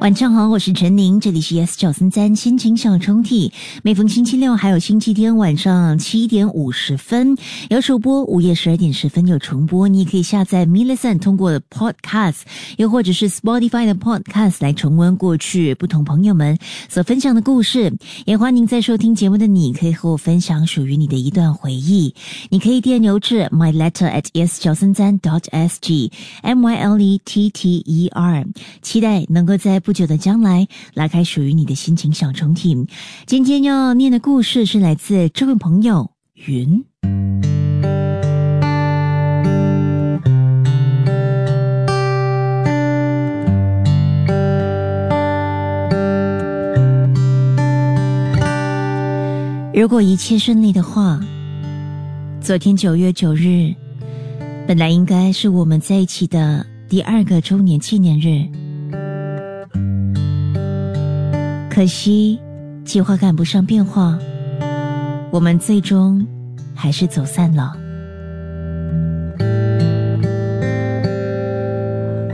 晚上好，我是陈宁，这里是 S 九三三心情小抽屉。每逢星期六还有星期天晚上七点五十分有首播，午夜十二点十分有重播。你也可以下载 m i l l i c e n 通过 Podcast，又或者是 Spotify 的 Podcast 来重温过去不同朋友们所分享的故事。也欢迎在收听节目的你，可以和我分享属于你的一段回忆。你可以电邮至 my letter at s 九三三 dot s g m y l e t t e r，期待能够在。不久的将来，拉开属于你的心情小抽屉。今天要念的故事是来自这位朋友云。如果一切顺利的话，昨天九月九日，本来应该是我们在一起的第二个周年纪念日。可惜，计划赶不上变化，我们最终还是走散了。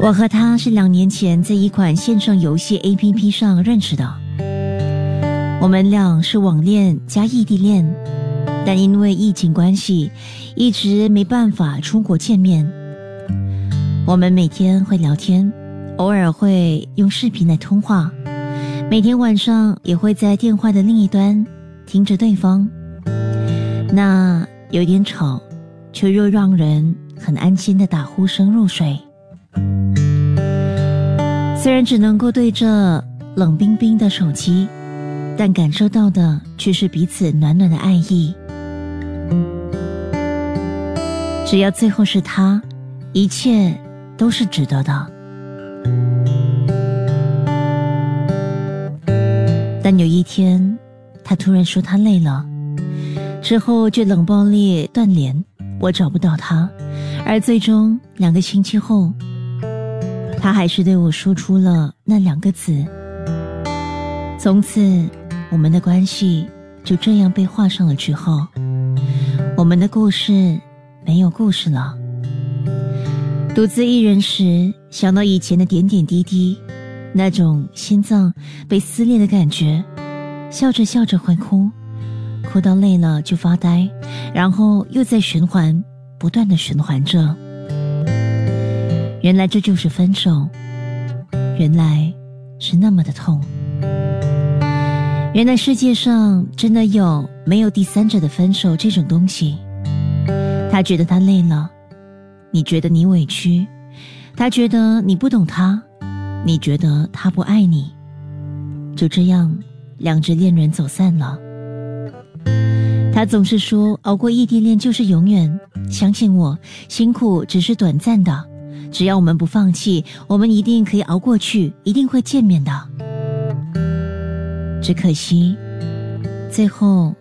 我和他是两年前在一款线上游戏 APP 上认识的，我们俩是网恋加异地恋，但因为疫情关系，一直没办法出国见面。我们每天会聊天，偶尔会用视频来通话。每天晚上也会在电话的另一端听着对方，那有点吵，却又让人很安心的打呼声入睡。虽然只能够对着冷冰冰的手机，但感受到的却是彼此暖暖的爱意。只要最后是他，一切都是值得的。但有一天，他突然说他累了，之后就冷暴力断联，我找不到他，而最终两个星期后，他还是对我说出了那两个字。从此，我们的关系就这样被画上了句号，我们的故事没有故事了。独自一人时，想到以前的点点滴滴。那种心脏被撕裂的感觉，笑着笑着会哭，哭到累了就发呆，然后又在循环，不断的循环着。原来这就是分手，原来是那么的痛。原来世界上真的有没有第三者的分手这种东西。他觉得他累了，你觉得你委屈，他觉得你不懂他。你觉得他不爱你，就这样，两只恋人走散了。他总是说熬过异地恋就是永远，相信我，辛苦只是短暂的，只要我们不放弃，我们一定可以熬过去，一定会见面的。只可惜，最后，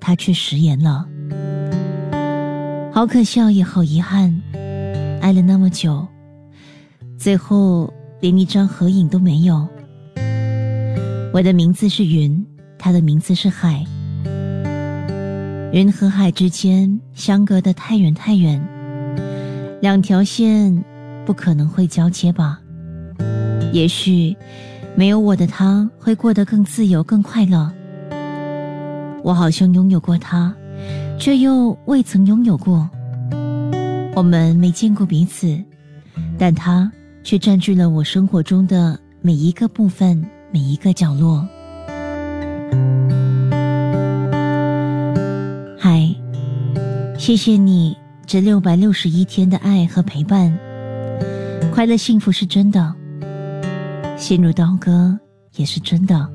他却食言了。好可笑也好遗憾，爱了那么久，最后。连一张合影都没有。我的名字是云，他的名字是海。云和海之间相隔的太远太远，两条线不可能会交接吧？也许没有我的他会过得更自由、更快乐。我好像拥有过他，却又未曾拥有过。我们没见过彼此，但他。却占据了我生活中的每一个部分，每一个角落。嗨，谢谢你这六百六十一天的爱和陪伴，快乐幸福是真的，心如刀割也是真的。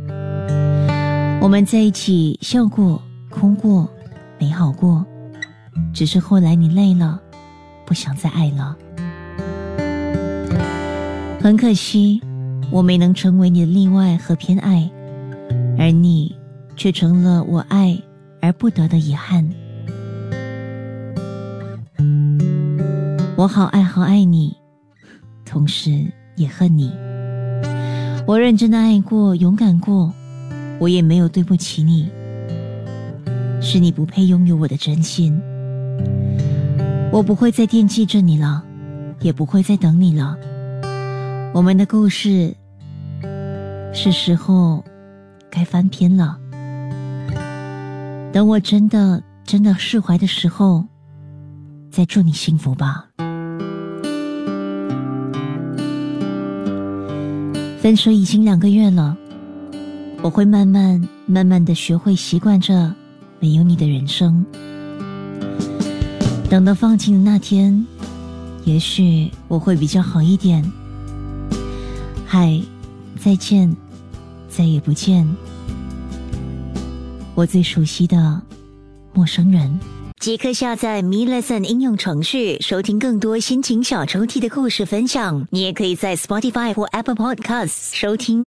我们在一起笑过、哭过、美好过，只是后来你累了，不想再爱了。很可惜，我没能成为你的例外和偏爱，而你却成了我爱而不得的遗憾。我好爱好爱你，同时也恨你。我认真的爱过，勇敢过，我也没有对不起你。是你不配拥有我的真心。我不会再惦记着你了，也不会再等你了。我们的故事是时候该翻篇了。等我真的真的释怀的时候，再祝你幸福吧。分手已经两个月了，我会慢慢慢慢的学会习惯着没有你的人生。等到放晴的那天，也许我会比较好一点。嗨，再见，再也不见，我最熟悉的陌生人。即刻下载 Me Lesson 应用程序，收听更多心情小抽屉的故事分享。你也可以在 Spotify 或 Apple Podcasts 收听。